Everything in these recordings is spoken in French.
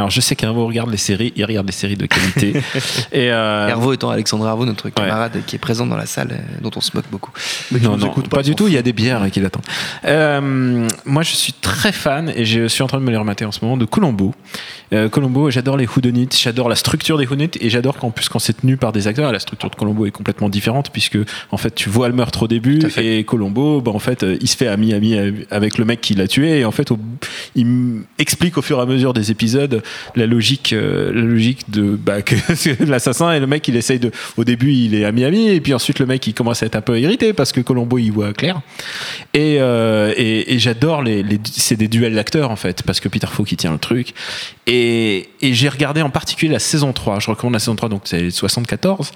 Alors je sais qu'Hervo regarde les séries, il regarde les séries de qualité. et euh, Hervo étant Alexandre Hervo, notre camarade qui est présent dans la salle, euh, dont on se moque beaucoup. non, non, pas, du tout, il y a des bières qui l'attendent. Euh, moi je suis très fan, et je suis en train de me les remater en ce moment, de Colombo. Euh, Colombo, j'adore les Houdonites, j'adore la structure des Houdonites, et j'adore qu'en plus quand c'est tenu par des acteurs, la structure de Colombo est complètement différente, puisque en fait tu vois le meurtre au début, et Colombo, bah, en fait il se fait ami-ami avec le mec qui l'a tué, et en fait il explique au fur et à mesure des épisodes la logique, euh, la logique de bah, que l'assassin et le mec il essaye de. Au début il est ami-ami et puis ensuite le mec il commence à être un peu irrité parce que Colombo il voit clair. Et, euh, et, j'adore les, c'est des duels d'acteurs en fait parce que Peter Falk qui tient le truc. Et, j'ai regardé en particulier la saison 3. Je recommande la saison 3 donc c'est 74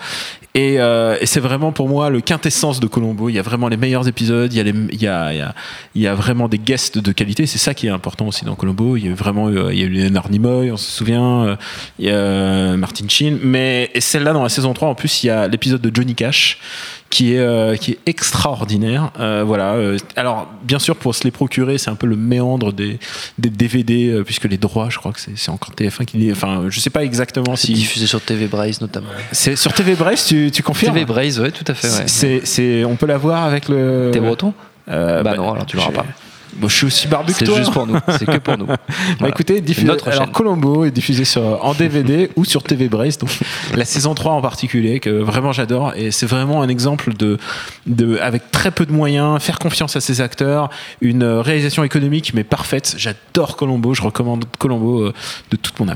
et, euh, et c'est vraiment pour moi le quintessence de Colombo. Il y a vraiment les meilleurs épisodes. Il y a, les, il y a, il y a, il y a vraiment des guests de qualité. C'est ça qui est important aussi dans Colombo. Il y a vraiment il y a eu Leonard Nimoy, on se souvient. Euh, il y a euh, Martin Sheen. Mais celle-là, dans la saison 3, en plus, il y a l'épisode de Johnny Cash qui est, euh, qui est extraordinaire. voilà. alors, bien sûr, pour se les procurer, c'est un peu le méandre des, des DVD, puisque les droits, je crois que c'est encore TF1 qui. Enfin, je sais pas exactement si. diffusé sur TV Braise notamment. C'est sur TV Braise, tu, tu confirmes TV Braise, ouais, tout à fait. Ouais. C'est, on peut la voir avec le. T'es breton? Bah, bah, non, alors tu l'auras pas. Bon, je suis aussi barbu que toi. C'est juste pour nous. C'est que pour nous. Bah, écoutez, diffusé, alors Colombo est diffusé sur, en DVD ou sur TV Brace. Donc la saison 3 en particulier, que vraiment j'adore. Et c'est vraiment un exemple de, de, avec très peu de moyens, faire confiance à ses acteurs, une réalisation économique mais parfaite. J'adore Colombo. Je recommande Colombo euh, de toute mon âme.